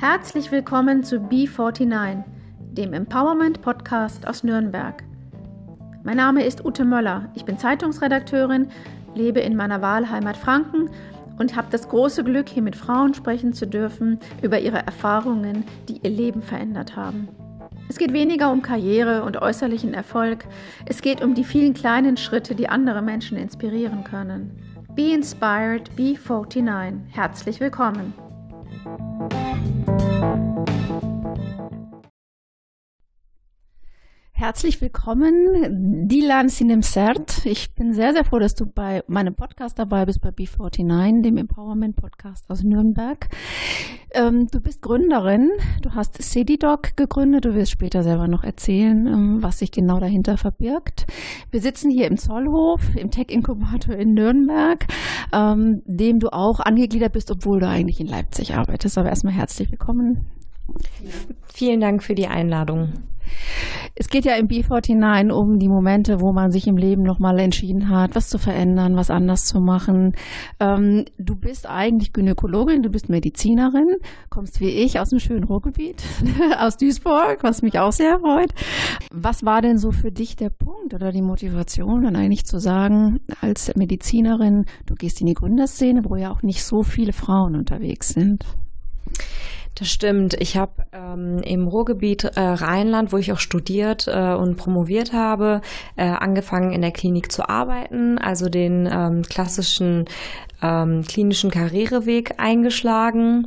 Herzlich willkommen zu B49, dem Empowerment Podcast aus Nürnberg. Mein Name ist Ute Möller. Ich bin Zeitungsredakteurin, lebe in meiner Wahlheimat Franken und habe das große Glück, hier mit Frauen sprechen zu dürfen über ihre Erfahrungen, die ihr Leben verändert haben. Es geht weniger um Karriere und äußerlichen Erfolg, es geht um die vielen kleinen Schritte, die andere Menschen inspirieren können. Be Inspired, Be 49. Herzlich willkommen. Thank you. Herzlich willkommen, Dilan Sinemsert. Ich bin sehr, sehr froh, dass du bei meinem Podcast dabei bist, bei B49, dem Empowerment Podcast aus Nürnberg. Ähm, du bist Gründerin, du hast CediDoc gegründet, du wirst später selber noch erzählen, ähm, was sich genau dahinter verbirgt. Wir sitzen hier im Zollhof, im Tech-Inkubator in Nürnberg, ähm, dem du auch angegliedert bist, obwohl du eigentlich in Leipzig arbeitest. Aber erstmal herzlich willkommen. Vielen Dank für die Einladung. Es geht ja im B49 um die Momente, wo man sich im Leben nochmal entschieden hat, was zu verändern, was anders zu machen. Ähm, du bist eigentlich Gynäkologin, du bist Medizinerin, kommst wie ich aus dem schönen Ruhrgebiet, aus Duisburg, was mich auch sehr freut. Was war denn so für dich der Punkt oder die Motivation, dann eigentlich zu sagen, als Medizinerin, du gehst in die Gründerszene, wo ja auch nicht so viele Frauen unterwegs sind? Das stimmt. Ich habe ähm, im Ruhrgebiet äh, Rheinland, wo ich auch studiert äh, und promoviert habe, äh, angefangen in der Klinik zu arbeiten, also den ähm, klassischen ähm, klinischen Karriereweg eingeschlagen.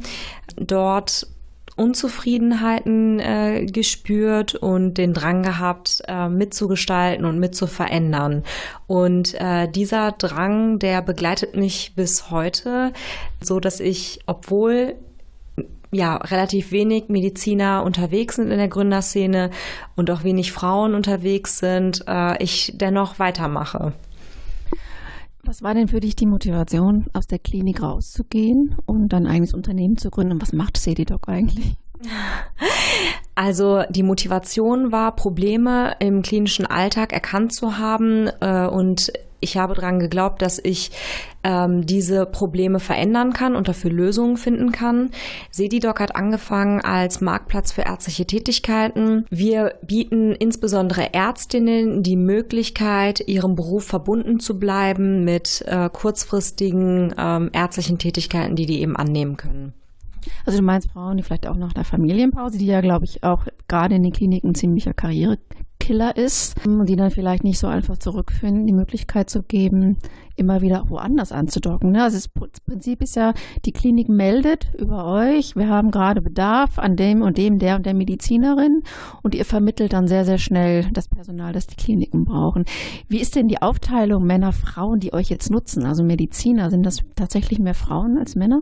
Dort Unzufriedenheiten äh, gespürt und den Drang gehabt, äh, mitzugestalten und mitzuverändern. Und äh, dieser Drang, der begleitet mich bis heute, so dass ich, obwohl ja relativ wenig Mediziner unterwegs sind in der Gründerszene und auch wenig Frauen unterwegs sind, äh, ich dennoch weitermache. Was war denn für dich die Motivation, aus der Klinik rauszugehen und dann eigenes Unternehmen zu gründen? Was macht Cedidoc eigentlich? Also die Motivation war, Probleme im klinischen Alltag erkannt zu haben äh, und ich habe daran geglaubt, dass ich ähm, diese Probleme verändern kann und dafür Lösungen finden kann. Sedidoc hat angefangen als Marktplatz für ärztliche Tätigkeiten. Wir bieten insbesondere Ärztinnen die Möglichkeit, ihrem Beruf verbunden zu bleiben mit äh, kurzfristigen ähm, ärztlichen Tätigkeiten, die die eben annehmen können. Also du meinst Frauen, die vielleicht auch nach der Familienpause, die ja, glaube ich, auch gerade in den Kliniken ziemlicher Karriere Killer ist und die dann vielleicht nicht so einfach zurückfinden, die Möglichkeit zu geben, immer wieder woanders anzudocken. Ne? Also das Prinzip ist ja, die Klinik meldet über euch, wir haben gerade Bedarf an dem und dem, der und der Medizinerin und ihr vermittelt dann sehr, sehr schnell das Personal, das die Kliniken brauchen. Wie ist denn die Aufteilung Männer, Frauen, die euch jetzt nutzen? Also Mediziner, sind das tatsächlich mehr Frauen als Männer?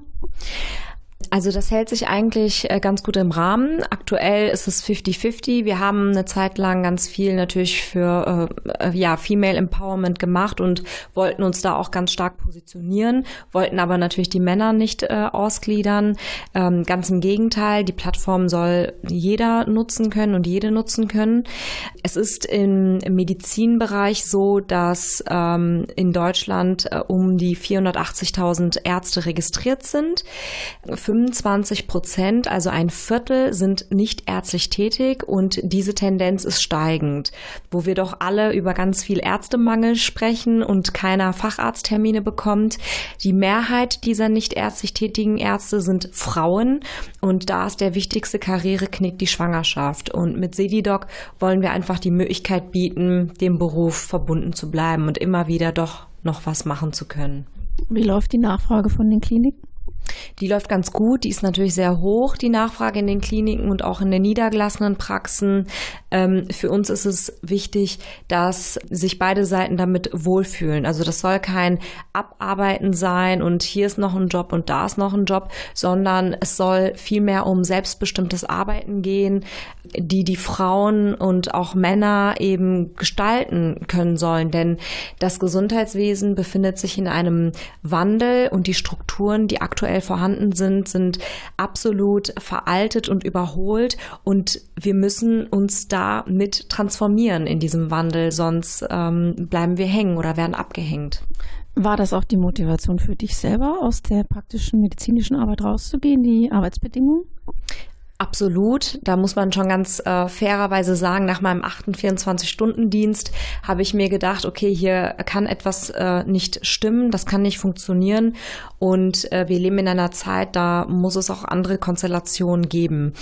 Also das hält sich eigentlich äh, ganz gut im Rahmen. Aktuell ist es 50-50. Wir haben eine Zeit lang ganz viel natürlich für äh, äh, ja, Female Empowerment gemacht und wollten uns da auch ganz stark positionieren, wollten aber natürlich die Männer nicht äh, ausgliedern. Ähm, ganz im Gegenteil, die Plattform soll jeder nutzen können und jede nutzen können. Es ist im, Medizinbereich so, dass ähm, in Deutschland äh, um die 480.000 Ärzte registriert sind. Für 25 Prozent, also ein Viertel, sind nicht ärztlich tätig und diese Tendenz ist steigend. Wo wir doch alle über ganz viel Ärztemangel sprechen und keiner Facharzttermine bekommt. Die Mehrheit dieser nicht ärztlich tätigen Ärzte sind Frauen und da ist der wichtigste Karriereknick die Schwangerschaft. Und mit Sedidoc wollen wir einfach die Möglichkeit bieten, dem Beruf verbunden zu bleiben und immer wieder doch noch was machen zu können. Wie läuft die Nachfrage von den Kliniken? Die läuft ganz gut. Die ist natürlich sehr hoch, die Nachfrage in den Kliniken und auch in den niedergelassenen Praxen. Ähm, für uns ist es wichtig, dass sich beide Seiten damit wohlfühlen. Also das soll kein Abarbeiten sein und hier ist noch ein Job und da ist noch ein Job, sondern es soll vielmehr um selbstbestimmtes Arbeiten gehen, die die Frauen und auch Männer eben gestalten können sollen. Denn das Gesundheitswesen befindet sich in einem Wandel und die Strukturen, die aktuell vorhanden sind, sind absolut veraltet und überholt und wir müssen uns da mit transformieren in diesem Wandel, sonst ähm, bleiben wir hängen oder werden abgehängt. War das auch die Motivation für dich selber, aus der praktischen medizinischen Arbeit rauszugehen, die Arbeitsbedingungen? Absolut. Da muss man schon ganz äh, fairerweise sagen, nach meinem 24-Stunden-Dienst habe ich mir gedacht, okay, hier kann etwas äh, nicht stimmen, das kann nicht funktionieren. Und äh, wir leben in einer Zeit, da muss es auch andere Konstellationen geben.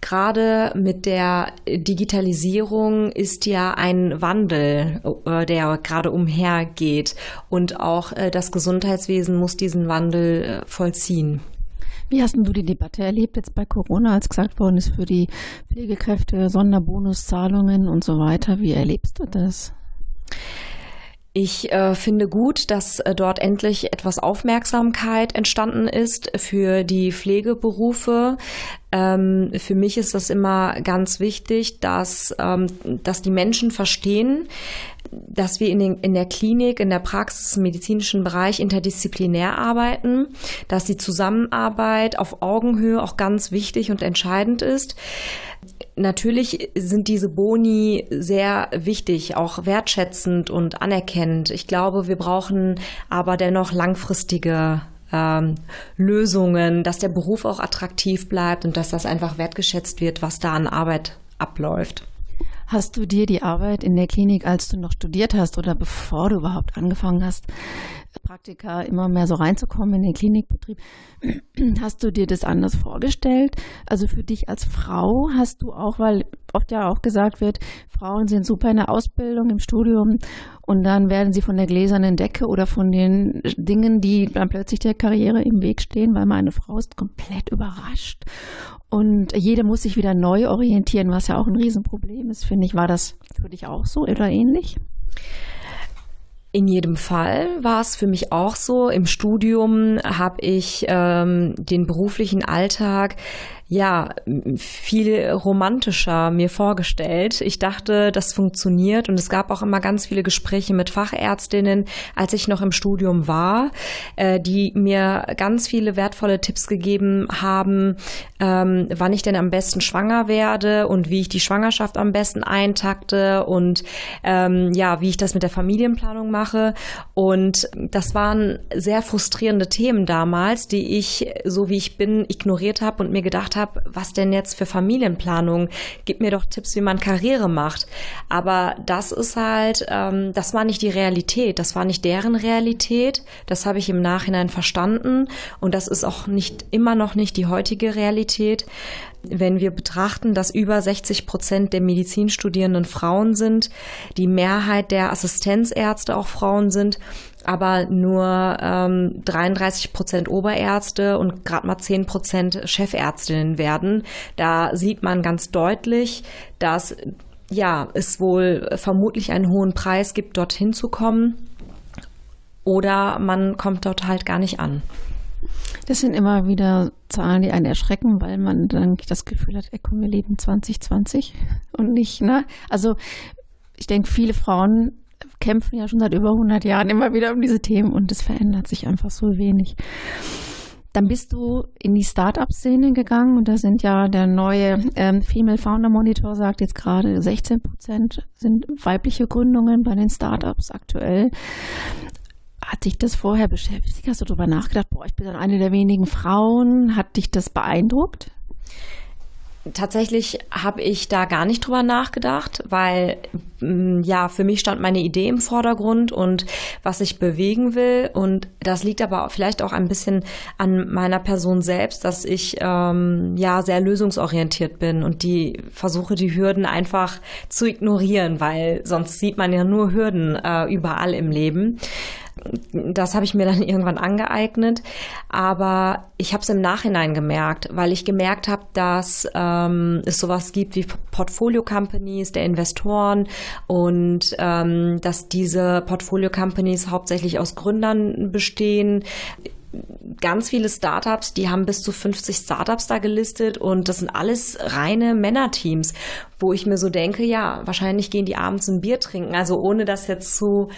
Gerade mit der Digitalisierung ist ja ein Wandel, äh, der gerade umhergeht. Und auch äh, das Gesundheitswesen muss diesen Wandel äh, vollziehen. Wie hast du die Debatte erlebt jetzt bei Corona, als gesagt worden ist für die Pflegekräfte Sonderbonuszahlungen und so weiter? Wie erlebst du das? Ich äh, finde gut, dass äh, dort endlich etwas Aufmerksamkeit entstanden ist für die Pflegeberufe. Ähm, für mich ist das immer ganz wichtig, dass, ähm, dass die Menschen verstehen, dass wir in, den, in der Klinik, in der Praxis, im medizinischen Bereich interdisziplinär arbeiten, dass die Zusammenarbeit auf Augenhöhe auch ganz wichtig und entscheidend ist. Natürlich sind diese Boni sehr wichtig, auch wertschätzend und anerkennend. Ich glaube, wir brauchen aber dennoch langfristige ähm, Lösungen, dass der Beruf auch attraktiv bleibt und dass das einfach wertgeschätzt wird, was da an Arbeit abläuft. Hast du dir die Arbeit in der Klinik, als du noch studiert hast oder bevor du überhaupt angefangen hast, Praktika immer mehr so reinzukommen in den Klinikbetrieb, hast du dir das anders vorgestellt? Also für dich als Frau hast du auch, weil oft ja auch gesagt wird, Frauen sind super in der Ausbildung, im Studium und dann werden sie von der gläsernen Decke oder von den Dingen, die dann plötzlich der Karriere im Weg stehen, weil meine Frau ist komplett überrascht und jeder muss sich wieder neu orientieren, was ja auch ein Riesenproblem ist, finde ich. War das für dich auch so oder ähnlich? In jedem Fall war es für mich auch so. Im Studium habe ich ähm, den beruflichen Alltag ja, viel romantischer mir vorgestellt. Ich dachte, das funktioniert und es gab auch immer ganz viele Gespräche mit Fachärztinnen, als ich noch im Studium war, äh, die mir ganz viele wertvolle Tipps gegeben haben, ähm, wann ich denn am besten schwanger werde und wie ich die Schwangerschaft am besten eintakte und ähm, ja, wie ich das mit der Familienplanung mache. Und das waren sehr frustrierende Themen damals, die ich, so wie ich bin, ignoriert habe und mir gedacht habe, was denn jetzt für Familienplanung? Gib mir doch Tipps, wie man Karriere macht. Aber das ist halt, ähm, das war nicht die Realität, das war nicht deren Realität. Das habe ich im Nachhinein verstanden und das ist auch nicht immer noch nicht die heutige Realität. Wenn wir betrachten, dass über 60 Prozent der Medizinstudierenden Frauen sind, die Mehrheit der Assistenzärzte auch Frauen sind, aber nur ähm, 33 Prozent Oberärzte und gerade mal 10 Prozent Chefärztinnen werden. Da sieht man ganz deutlich, dass ja, es wohl vermutlich einen hohen Preis gibt, dorthin zu kommen. Oder man kommt dort halt gar nicht an. Das sind immer wieder Zahlen, die einen erschrecken, weil man dann das Gefühl hat, ey, komm, wir leben 2020 und nicht, ne? Also ich denke, viele Frauen kämpfen ja schon seit über 100 Jahren immer wieder um diese Themen und es verändert sich einfach so wenig. Dann bist du in die Start-up-Szene gegangen und da sind ja der neue ähm, Female Founder Monitor sagt jetzt gerade 16 Prozent sind weibliche Gründungen bei den Start-ups aktuell. Hat dich das vorher beschäftigt? Hast du darüber nachgedacht, boah, ich bin dann eine der wenigen Frauen? Hat dich das beeindruckt? Tatsächlich habe ich da gar nicht drüber nachgedacht, weil mm, ja, für mich stand meine Idee im Vordergrund und was ich bewegen will. Und das liegt aber vielleicht auch ein bisschen an meiner Person selbst, dass ich ähm, ja sehr lösungsorientiert bin und die versuche, die Hürden einfach zu ignorieren, weil sonst sieht man ja nur Hürden äh, überall im Leben das habe ich mir dann irgendwann angeeignet. Aber ich habe es im Nachhinein gemerkt, weil ich gemerkt habe, dass ähm, es sowas gibt wie Portfolio Companies der Investoren und ähm, dass diese Portfolio Companies hauptsächlich aus Gründern bestehen ganz viele Startups, die haben bis zu 50 Startups da gelistet und das sind alles reine Männerteams, wo ich mir so denke, ja, wahrscheinlich gehen die abends ein Bier trinken. Also ohne das jetzt zu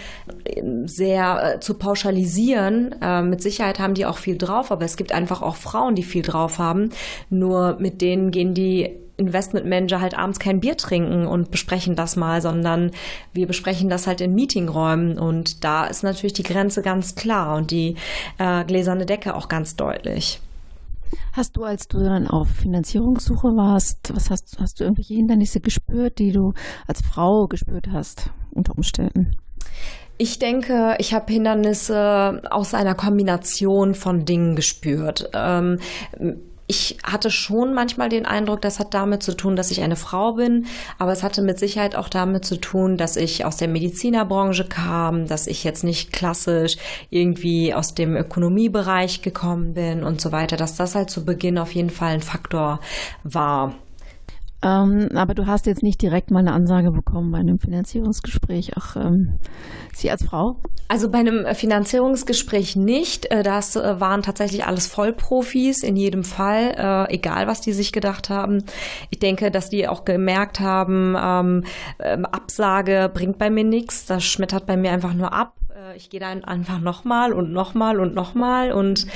sehr äh, zu pauschalisieren, äh, mit Sicherheit haben die auch viel drauf, aber es gibt einfach auch Frauen, die viel drauf haben. Nur mit denen gehen die Investmentmanager halt abends kein Bier trinken und besprechen das mal, sondern wir besprechen das halt in Meetingräumen und da ist natürlich die Grenze ganz klar und die äh, gläserne Decke auch ganz deutlich. Hast du, als du dann auf Finanzierungssuche warst, was hast, hast du irgendwelche Hindernisse gespürt, die du als Frau gespürt hast unter Umständen? Ich denke, ich habe Hindernisse aus einer Kombination von Dingen gespürt. Ähm, ich hatte schon manchmal den Eindruck, das hat damit zu tun, dass ich eine Frau bin, aber es hatte mit Sicherheit auch damit zu tun, dass ich aus der Medizinerbranche kam, dass ich jetzt nicht klassisch irgendwie aus dem Ökonomiebereich gekommen bin und so weiter, dass das halt zu Beginn auf jeden Fall ein Faktor war. Ähm, aber du hast jetzt nicht direkt mal eine Ansage bekommen bei einem Finanzierungsgespräch, auch ähm, Sie als Frau? Also bei einem Finanzierungsgespräch nicht. Äh, das äh, waren tatsächlich alles Vollprofis in jedem Fall, äh, egal was die sich gedacht haben. Ich denke, dass die auch gemerkt haben, ähm, ähm Absage bringt bei mir nichts, das schmettert bei mir einfach nur ab. Äh, ich gehe dann einfach nochmal und nochmal und nochmal. Und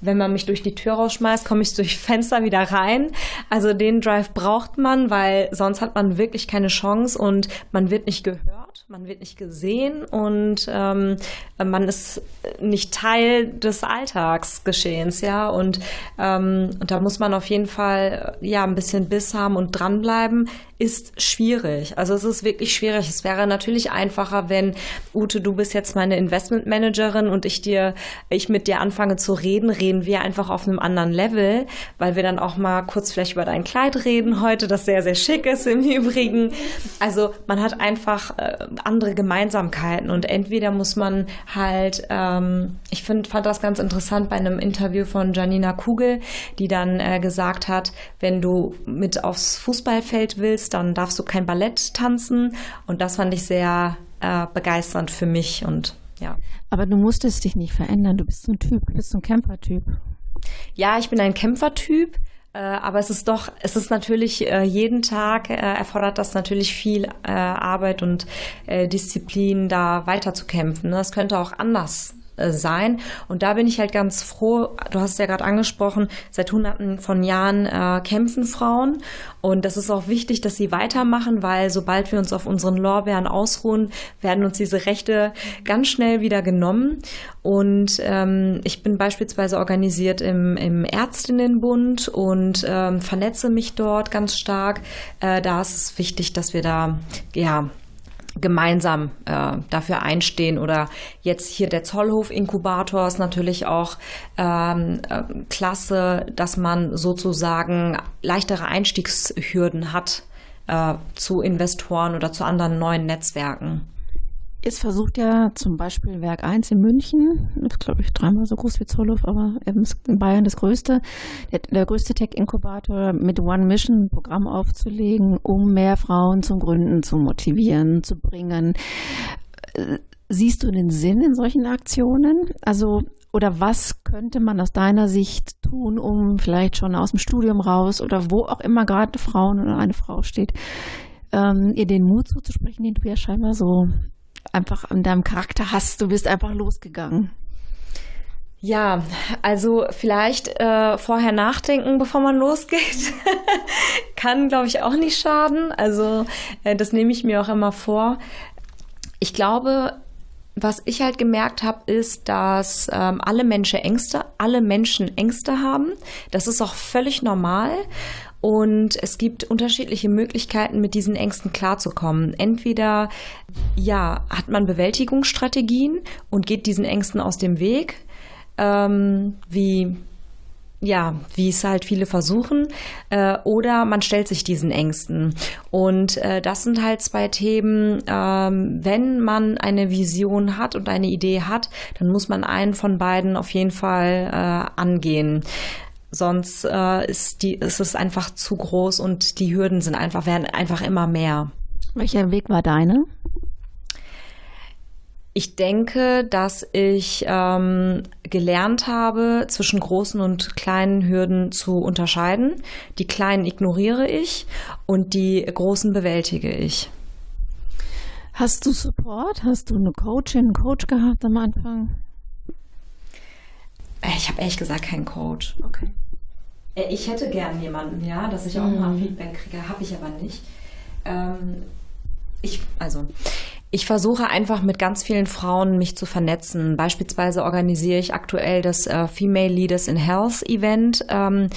wenn man mich durch die Tür rausschmeißt, komme ich durch Fenster wieder rein. Also den Drive braucht man, weil sonst hat man wirklich keine Chance und man wird nicht gehört, man wird nicht gesehen und ähm, man ist nicht Teil des Alltagsgeschehens, ja. Und, ähm, und da muss man auf jeden Fall ja ein bisschen Biss haben und dranbleiben ist schwierig. Also es ist wirklich schwierig. Es wäre natürlich einfacher, wenn Ute, du bist jetzt meine Investmentmanagerin und ich dir, ich mit dir anfange zu reden, reden wir einfach auf einem anderen Level, weil wir dann auch mal kurz vielleicht über dein Kleid reden heute, das sehr, sehr schick ist im Übrigen. Also man hat einfach äh, andere Gemeinsamkeiten und entweder muss man halt, ähm, ich find, fand das ganz interessant bei einem Interview von Janina Kugel, die dann äh, gesagt hat, wenn du mit aufs Fußballfeld willst, dann darfst du kein Ballett tanzen. Und das fand ich sehr äh, begeisternd für mich und ja. Aber du musstest dich nicht verändern. Du bist so ein Typ, du bist so ein Kämpfertyp. Ja, ich bin ein Kämpfertyp. Äh, aber es ist doch, es ist natürlich äh, jeden Tag äh, erfordert das natürlich viel Arbeit und Disziplin, da weiter zu kämpfen. Ne? Das könnte auch anders sein. Und da bin ich halt ganz froh, du hast es ja gerade angesprochen, seit hunderten von Jahren äh, kämpfen Frauen. Und das ist auch wichtig, dass sie weitermachen, weil sobald wir uns auf unseren Lorbeeren ausruhen, werden uns diese Rechte ganz schnell wieder genommen. Und ähm, ich bin beispielsweise organisiert im, im Ärztinnenbund und ähm, vernetze mich dort ganz stark. Äh, da ist es wichtig, dass wir da ja gemeinsam äh, dafür einstehen. Oder jetzt hier der Zollhof-Inkubator ist natürlich auch ähm, äh, klasse, dass man sozusagen leichtere Einstiegshürden hat äh, zu Investoren oder zu anderen neuen Netzwerken. Jetzt versucht ja zum Beispiel Werk 1 in München, ist glaube ich dreimal so groß wie Zollhof, aber in Bayern das größte, der, der größte Tech-Inkubator mit One Mission ein Programm aufzulegen, um mehr Frauen zum Gründen zu motivieren, zu bringen. Siehst du den Sinn in solchen Aktionen? Also, oder was könnte man aus deiner Sicht tun, um vielleicht schon aus dem Studium raus oder wo auch immer gerade Frauen oder eine Frau steht, ähm, ihr den Mut zuzusprechen, den du ja scheinbar so einfach an deinem Charakter hast. Du bist einfach losgegangen. Ja, also vielleicht äh, vorher nachdenken, bevor man losgeht, kann, glaube ich, auch nicht schaden. Also äh, das nehme ich mir auch immer vor. Ich glaube, was ich halt gemerkt habe, ist, dass ähm, alle Menschen Ängste, alle Menschen Ängste haben. Das ist auch völlig normal. Und es gibt unterschiedliche Möglichkeiten, mit diesen Ängsten klarzukommen. Entweder, ja, hat man Bewältigungsstrategien und geht diesen Ängsten aus dem Weg, ähm, wie ja, wie es halt viele versuchen, äh, oder man stellt sich diesen Ängsten. Und äh, das sind halt zwei Themen. Ähm, wenn man eine Vision hat und eine Idee hat, dann muss man einen von beiden auf jeden Fall äh, angehen. Sonst äh, ist, die, ist es einfach zu groß und die Hürden sind einfach, werden einfach immer mehr. Welcher Weg war deine? Ich denke, dass ich ähm, gelernt habe, zwischen großen und kleinen Hürden zu unterscheiden. Die kleinen ignoriere ich und die großen bewältige ich. Hast du Support? Hast du eine Coachin, einen Coach gehabt am Anfang? Ich habe ehrlich gesagt keinen Coach. Okay. Äh, ich hätte gern jemanden, ja, dass ich auch mhm. mal Feedback kriege, habe ich aber nicht. Ähm, ich, also, ich versuche einfach mit ganz vielen Frauen mich zu vernetzen. Beispielsweise organisiere ich aktuell das äh, Female Leaders in Health Event. Ähm,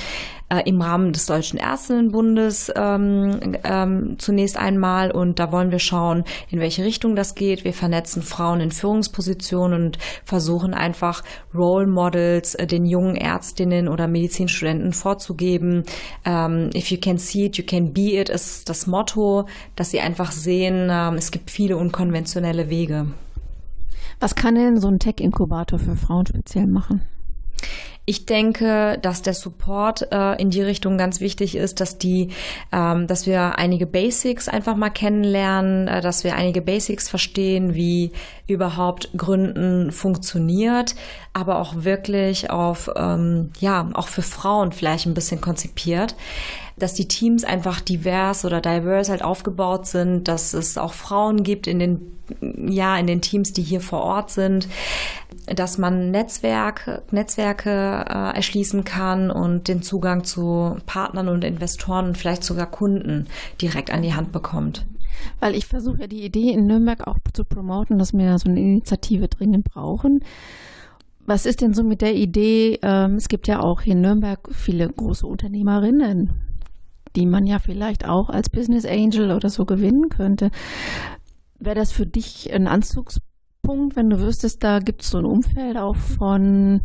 äh, im Rahmen des Deutschen Ärztinnenbundes ähm, ähm, zunächst einmal. Und da wollen wir schauen, in welche Richtung das geht. Wir vernetzen Frauen in Führungspositionen und versuchen einfach Role Models äh, den jungen Ärztinnen oder Medizinstudenten vorzugeben. Ähm, if you can see it, you can be it ist das Motto, dass sie einfach sehen, ähm, es gibt viele unkonventionelle Wege. Was kann denn so ein Tech-Inkubator für Frauen speziell machen? Ich denke, dass der Support äh, in die Richtung ganz wichtig ist, dass die, ähm, dass wir einige Basics einfach mal kennenlernen, äh, dass wir einige Basics verstehen, wie überhaupt Gründen funktioniert, aber auch wirklich auf, ähm, ja, auch für Frauen vielleicht ein bisschen konzipiert dass die Teams einfach divers oder diverse halt aufgebaut sind, dass es auch Frauen gibt in den, ja, in den Teams, die hier vor Ort sind, dass man Netzwerk, Netzwerke äh, erschließen kann und den Zugang zu Partnern und Investoren und vielleicht sogar Kunden direkt an die Hand bekommt. Weil ich versuche ja die Idee in Nürnberg auch zu promoten, dass wir so eine Initiative dringend brauchen. Was ist denn so mit der Idee? Ähm, es gibt ja auch hier in Nürnberg viele große Unternehmerinnen, die man ja vielleicht auch als Business Angel oder so gewinnen könnte. Wäre das für dich ein Anzugspunkt, wenn du wüsstest, da gibt es so ein Umfeld auch von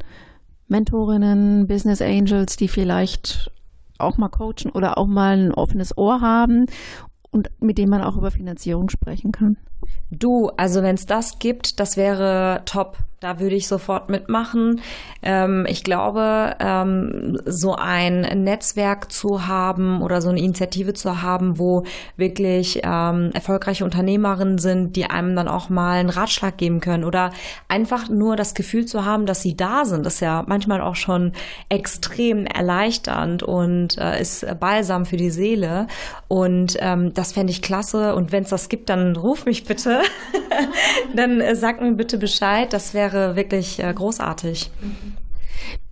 Mentorinnen, Business Angels, die vielleicht auch mal coachen oder auch mal ein offenes Ohr haben und mit denen man auch über Finanzierung sprechen kann? Du, also wenn es das gibt, das wäre top. Da würde ich sofort mitmachen. Ähm, ich glaube, ähm, so ein Netzwerk zu haben oder so eine Initiative zu haben, wo wirklich ähm, erfolgreiche Unternehmerinnen sind, die einem dann auch mal einen Ratschlag geben können oder einfach nur das Gefühl zu haben, dass sie da sind, ist ja manchmal auch schon extrem erleichternd und äh, ist balsam für die Seele. Und das fände ich klasse. Und wenn es das gibt, dann ruf mich bitte. dann äh, sag mir bitte Bescheid. Das wäre wäre wirklich äh, großartig.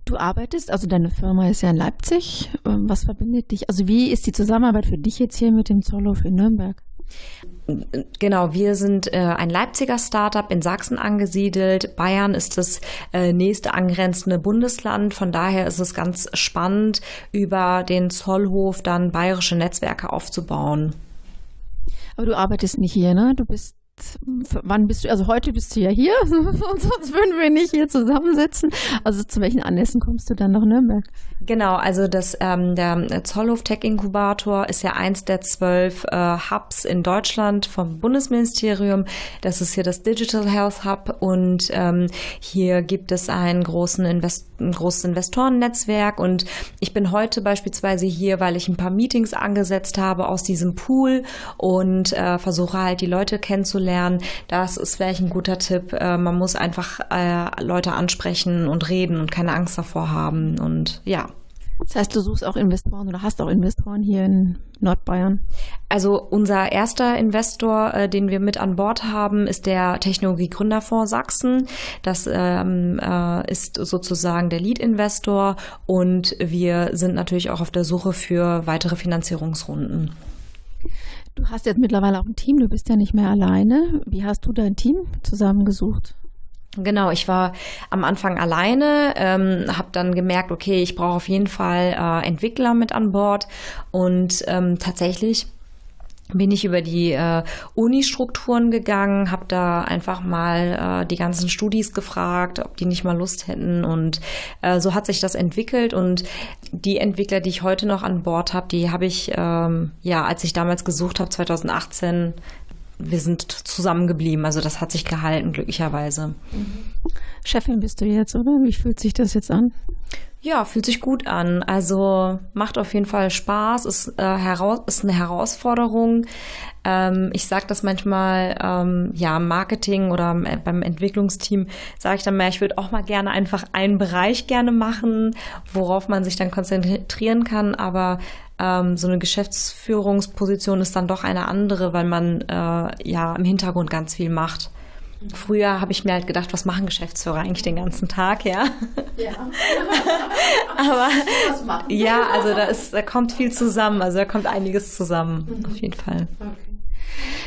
Du arbeitest, also deine Firma ist ja in Leipzig. Ähm, was verbindet dich? Also wie ist die Zusammenarbeit für dich jetzt hier mit dem Zollhof in Nürnberg? Genau, wir sind äh, ein Leipziger Startup in Sachsen angesiedelt. Bayern ist das äh, nächste angrenzende Bundesland. Von daher ist es ganz spannend, über den Zollhof dann bayerische Netzwerke aufzubauen. Aber du arbeitest nicht hier, ne? Du bist wann bist du, also heute bist du ja hier, sonst würden wir nicht hier zusammensitzen. Also zu welchen Anlässen kommst du dann nach Nürnberg? Genau, also das, ähm, der Zollhof Tech Inkubator ist ja eins der zwölf äh, Hubs in Deutschland vom Bundesministerium. Das ist hier das Digital Health Hub und ähm, hier gibt es einen großen Invest ein großes Investorennetzwerk und ich bin heute beispielsweise hier, weil ich ein paar Meetings angesetzt habe aus diesem Pool und äh, versuche halt die Leute kennenzulernen lernen. Das ist vielleicht ein guter Tipp. Äh, man muss einfach äh, Leute ansprechen und reden und keine Angst davor haben. Und ja. Das heißt, du suchst auch Investoren oder hast auch Investoren hier in Nordbayern? Also unser erster Investor, äh, den wir mit an Bord haben, ist der Technologie-Gründerfonds Sachsen. Das ähm, äh, ist sozusagen der Lead-Investor und wir sind natürlich auch auf der Suche für weitere Finanzierungsrunden. Du hast jetzt mittlerweile auch ein Team, du bist ja nicht mehr alleine. Wie hast du dein Team zusammengesucht? Genau, ich war am Anfang alleine, ähm, habe dann gemerkt, okay, ich brauche auf jeden Fall äh, Entwickler mit an Bord und ähm, tatsächlich bin ich über die äh, Uni-Strukturen gegangen, habe da einfach mal äh, die ganzen Studis gefragt, ob die nicht mal Lust hätten. Und äh, so hat sich das entwickelt. Und die Entwickler, die ich heute noch an Bord habe, die habe ich ähm, ja, als ich damals gesucht habe 2018 wir sind zusammengeblieben. Also das hat sich gehalten, glücklicherweise. Chefin bist du jetzt, oder? Wie fühlt sich das jetzt an? Ja, fühlt sich gut an. Also macht auf jeden Fall Spaß, ist, äh, heraus, ist eine Herausforderung. Ähm, ich sage das manchmal, ähm, ja, Marketing oder beim Entwicklungsteam sage ich dann mehr, ich würde auch mal gerne einfach einen Bereich gerne machen, worauf man sich dann konzentrieren kann. Aber ähm, so eine Geschäftsführungsposition ist dann doch eine andere, weil man äh, ja im Hintergrund ganz viel macht. Früher habe ich mir halt gedacht, was machen Geschäftsführer eigentlich den ganzen Tag, ja? Ja. Aber ja, also da ist, da kommt viel zusammen, also da kommt einiges zusammen, mhm. auf jeden Fall. Okay.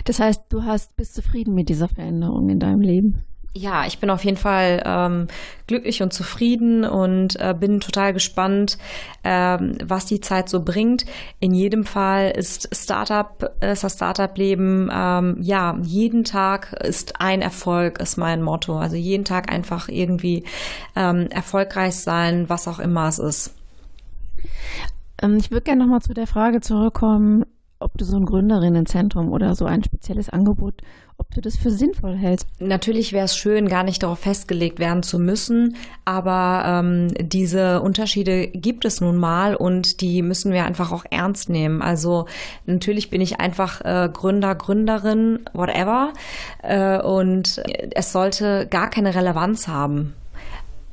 Das heißt, du hast bist zufrieden mit dieser Veränderung in deinem Leben? Ja, ich bin auf jeden Fall ähm, glücklich und zufrieden und äh, bin total gespannt, ähm, was die Zeit so bringt. In jedem Fall ist Startup, ist das Startup-Leben, ähm, ja, jeden Tag ist ein Erfolg, ist mein Motto. Also jeden Tag einfach irgendwie ähm, erfolgreich sein, was auch immer es ist. Ähm, ich würde gerne nochmal zu der Frage zurückkommen, ob du so ein Gründerinnenzentrum oder so ein spezielles Angebot, ob du das für sinnvoll hältst. Natürlich wäre es schön, gar nicht darauf festgelegt werden zu müssen, aber ähm, diese Unterschiede gibt es nun mal und die müssen wir einfach auch ernst nehmen. Also natürlich bin ich einfach äh, Gründer, Gründerin, whatever, äh, und es sollte gar keine Relevanz haben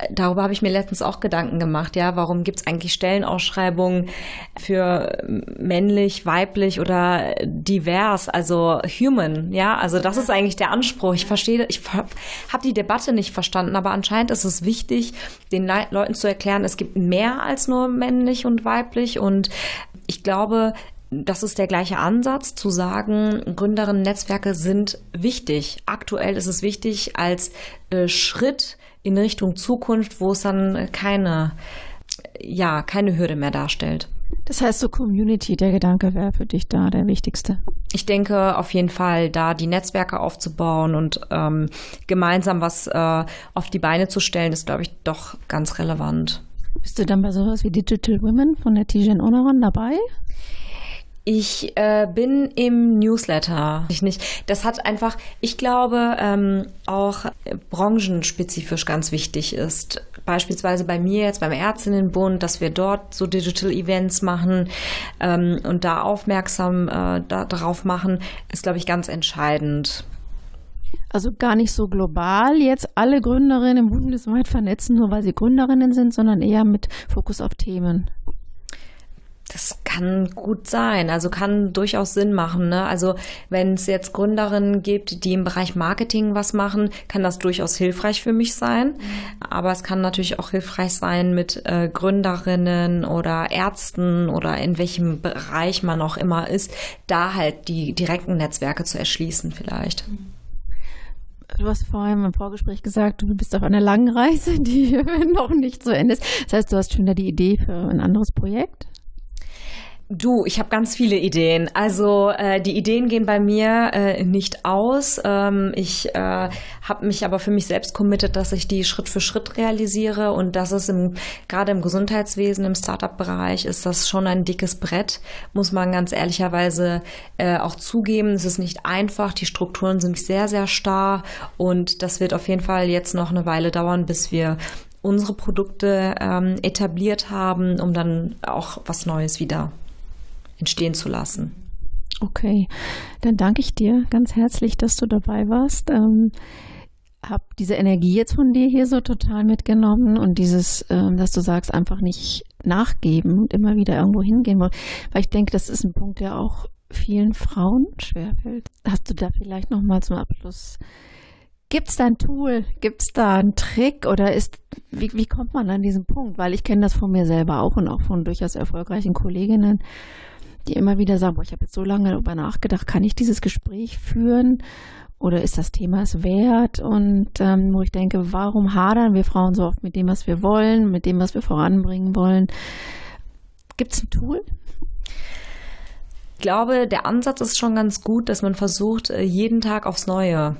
darüber habe ich mir letztens auch Gedanken gemacht, ja, warum gibt es eigentlich Stellenausschreibungen für männlich, weiblich oder divers, also human, ja, also das ist eigentlich der Anspruch. Ich verstehe, ich habe die Debatte nicht verstanden, aber anscheinend ist es wichtig, den Le Leuten zu erklären, es gibt mehr als nur männlich und weiblich und ich glaube, das ist der gleiche Ansatz, zu sagen, Gründerinnen-Netzwerke sind wichtig. Aktuell ist es wichtig als äh, Schritt in Richtung Zukunft, wo es dann keine, ja, keine Hürde mehr darstellt. Das heißt, so Community, der Gedanke wäre für dich da der wichtigste. Ich denke auf jeden Fall, da die Netzwerke aufzubauen und ähm, gemeinsam was äh, auf die Beine zu stellen, ist, glaube ich, doch ganz relevant. Bist du dann bei sowas wie Digital Women von der Tijen Oneron dabei? Ich äh, bin im Newsletter. Ich nicht. Das hat einfach, ich glaube, ähm, auch branchenspezifisch ganz wichtig ist. Beispielsweise bei mir jetzt beim Ärztinnenbund, dass wir dort so Digital Events machen ähm, und da aufmerksam äh, da, darauf machen, ist, glaube ich, ganz entscheidend. Also gar nicht so global jetzt alle Gründerinnen bundesweit vernetzen, nur weil sie Gründerinnen sind, sondern eher mit Fokus auf Themen. Kann gut sein, also kann durchaus Sinn machen. Ne? Also wenn es jetzt Gründerinnen gibt, die im Bereich Marketing was machen, kann das durchaus hilfreich für mich sein. Aber es kann natürlich auch hilfreich sein mit äh, Gründerinnen oder Ärzten oder in welchem Bereich man auch immer ist, da halt die direkten Netzwerke zu erschließen vielleicht. Du hast vorhin im Vorgespräch gesagt, du bist auf einer langen Reise, die noch nicht zu Ende ist. Das heißt, du hast schon da die Idee für ein anderes Projekt? Du, ich habe ganz viele Ideen. Also äh, die Ideen gehen bei mir äh, nicht aus. Ähm, ich äh, habe mich aber für mich selbst committed, dass ich die Schritt für Schritt realisiere und das ist im, gerade im Gesundheitswesen, im Startup-Bereich ist das schon ein dickes Brett, muss man ganz ehrlicherweise äh, auch zugeben. Es ist nicht einfach, die Strukturen sind sehr, sehr starr und das wird auf jeden Fall jetzt noch eine Weile dauern, bis wir unsere Produkte ähm, etabliert haben, um dann auch was Neues wieder entstehen zu lassen. Okay, dann danke ich dir ganz herzlich, dass du dabei warst. Ähm, hab diese Energie jetzt von dir hier so total mitgenommen und dieses, ähm, dass du sagst, einfach nicht nachgeben und immer wieder irgendwo hingehen wollen. Weil ich denke, das ist ein Punkt, der auch vielen Frauen schwerfällt. Hast du da vielleicht noch mal zum Abschluss Gibt es da ein Tool? Gibt es da einen Trick? Oder ist, wie, wie kommt man an diesen Punkt? Weil ich kenne das von mir selber auch und auch von durchaus erfolgreichen Kolleginnen die immer wieder sagen, boah, ich habe jetzt so lange darüber nachgedacht, kann ich dieses Gespräch führen oder ist das Thema es wert? Und ähm, wo ich denke, warum hadern wir Frauen so oft mit dem, was wir wollen, mit dem, was wir voranbringen wollen? Gibt es ein Tool? Ich glaube, der Ansatz ist schon ganz gut, dass man versucht, äh, jeden Tag aufs Neue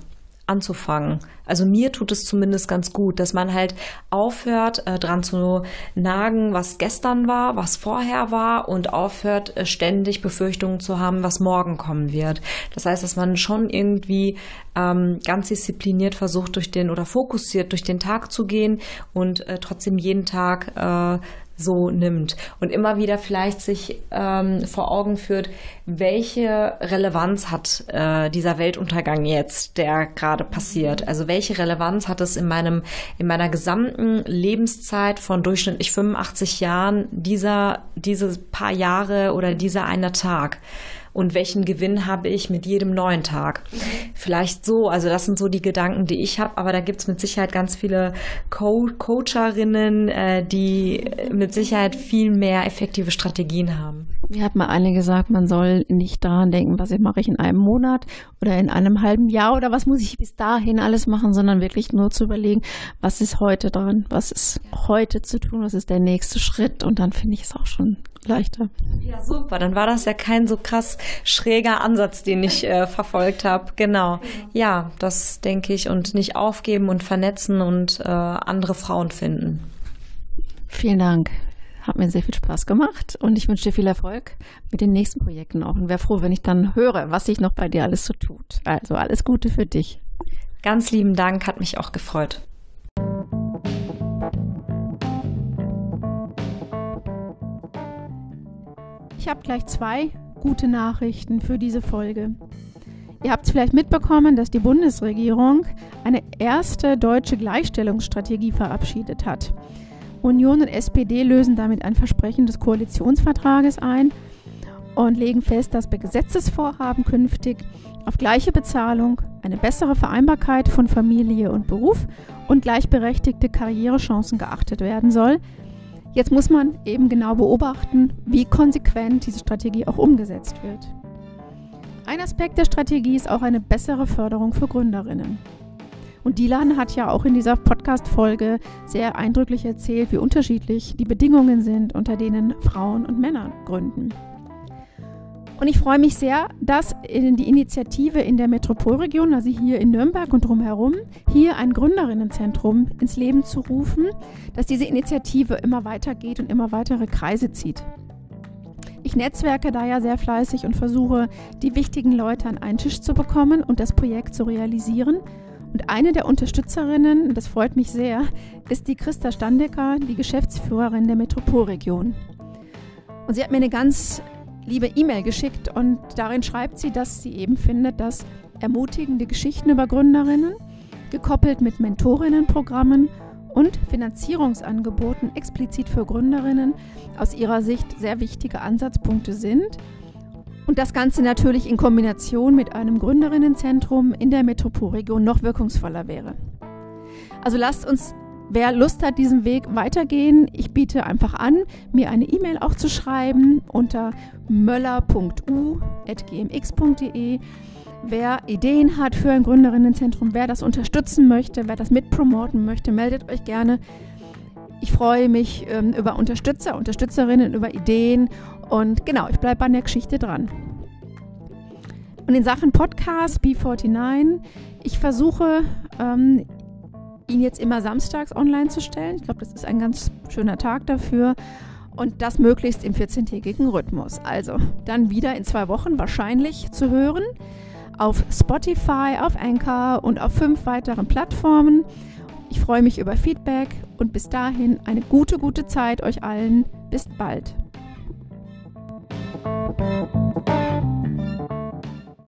anzufangen. Also mir tut es zumindest ganz gut, dass man halt aufhört, äh, dran zu nagen, was gestern war, was vorher war und aufhört, äh, ständig Befürchtungen zu haben, was morgen kommen wird. Das heißt, dass man schon irgendwie ähm, ganz diszipliniert versucht, durch den oder fokussiert durch den Tag zu gehen und äh, trotzdem jeden Tag äh, so nimmt und immer wieder vielleicht sich ähm, vor Augen führt, welche Relevanz hat äh, dieser Weltuntergang jetzt, der gerade passiert. Also welche Relevanz hat es in meinem in meiner gesamten Lebenszeit von durchschnittlich 85 Jahren dieser diese paar Jahre oder dieser eine Tag und welchen Gewinn habe ich mit jedem neuen Tag. Vielleicht so, also das sind so die Gedanken, die ich habe, aber da gibt es mit Sicherheit ganz viele Co Coacherinnen, äh, die mit Sicherheit viel mehr effektive Strategien haben. Mir hat mal eine gesagt, man soll nicht daran denken, was mache ich in einem Monat oder in einem halben Jahr oder was muss ich bis dahin alles machen, sondern wirklich nur zu überlegen, was ist heute dran, was ist heute zu tun, was ist der nächste Schritt und dann finde ich es auch schon leichter. Ja, super. Dann war das ja kein so krass schräger Ansatz, den ich äh, verfolgt habe. Genau. Ja, das denke ich. Und nicht aufgeben und vernetzen und äh, andere Frauen finden. Vielen Dank. Hat mir sehr viel Spaß gemacht und ich wünsche dir viel Erfolg mit den nächsten Projekten auch. Und wäre froh, wenn ich dann höre, was sich noch bei dir alles so tut. Also alles Gute für dich. Ganz lieben Dank, hat mich auch gefreut. Ich habe gleich zwei gute Nachrichten für diese Folge. Ihr habt es vielleicht mitbekommen, dass die Bundesregierung eine erste deutsche Gleichstellungsstrategie verabschiedet hat. Union und SPD lösen damit ein Versprechen des Koalitionsvertrages ein und legen fest, dass bei Gesetzesvorhaben künftig auf gleiche Bezahlung, eine bessere Vereinbarkeit von Familie und Beruf und gleichberechtigte Karrierechancen geachtet werden soll, Jetzt muss man eben genau beobachten, wie konsequent diese Strategie auch umgesetzt wird. Ein Aspekt der Strategie ist auch eine bessere Förderung für Gründerinnen. Und Dilan hat ja auch in dieser Podcast-Folge sehr eindrücklich erzählt, wie unterschiedlich die Bedingungen sind, unter denen Frauen und Männer gründen. Und ich freue mich sehr, dass in die Initiative in der Metropolregion, also hier in Nürnberg und drumherum, hier ein Gründerinnenzentrum ins Leben zu rufen, dass diese Initiative immer weitergeht und immer weitere Kreise zieht. Ich netzwerke da ja sehr fleißig und versuche, die wichtigen Leute an einen Tisch zu bekommen und das Projekt zu realisieren. Und eine der Unterstützerinnen, das freut mich sehr, ist die Christa Standecker, die Geschäftsführerin der Metropolregion. Und sie hat mir eine ganz liebe E-Mail geschickt und darin schreibt sie, dass sie eben findet, dass ermutigende Geschichten über Gründerinnen, gekoppelt mit Mentorinnenprogrammen und Finanzierungsangeboten explizit für Gründerinnen aus ihrer Sicht sehr wichtige Ansatzpunkte sind. Und das Ganze natürlich in Kombination mit einem Gründerinnenzentrum in der Metropolregion noch wirkungsvoller wäre. Also lasst uns Wer Lust hat, diesen Weg weitergehen, ich biete einfach an, mir eine E-Mail auch zu schreiben unter möller.u.gmx.de. Wer Ideen hat für ein Gründerinnenzentrum, wer das unterstützen möchte, wer das mitpromoten möchte, meldet euch gerne. Ich freue mich ähm, über Unterstützer, Unterstützerinnen, über Ideen und genau, ich bleibe an der Geschichte dran. Und in Sachen Podcast B49, ich versuche ähm, ihn jetzt immer samstags online zu stellen. Ich glaube, das ist ein ganz schöner Tag dafür. Und das möglichst im 14-tägigen Rhythmus. Also dann wieder in zwei Wochen wahrscheinlich zu hören. Auf Spotify, auf Anchor und auf fünf weiteren Plattformen. Ich freue mich über Feedback und bis dahin eine gute, gute Zeit euch allen. Bis bald.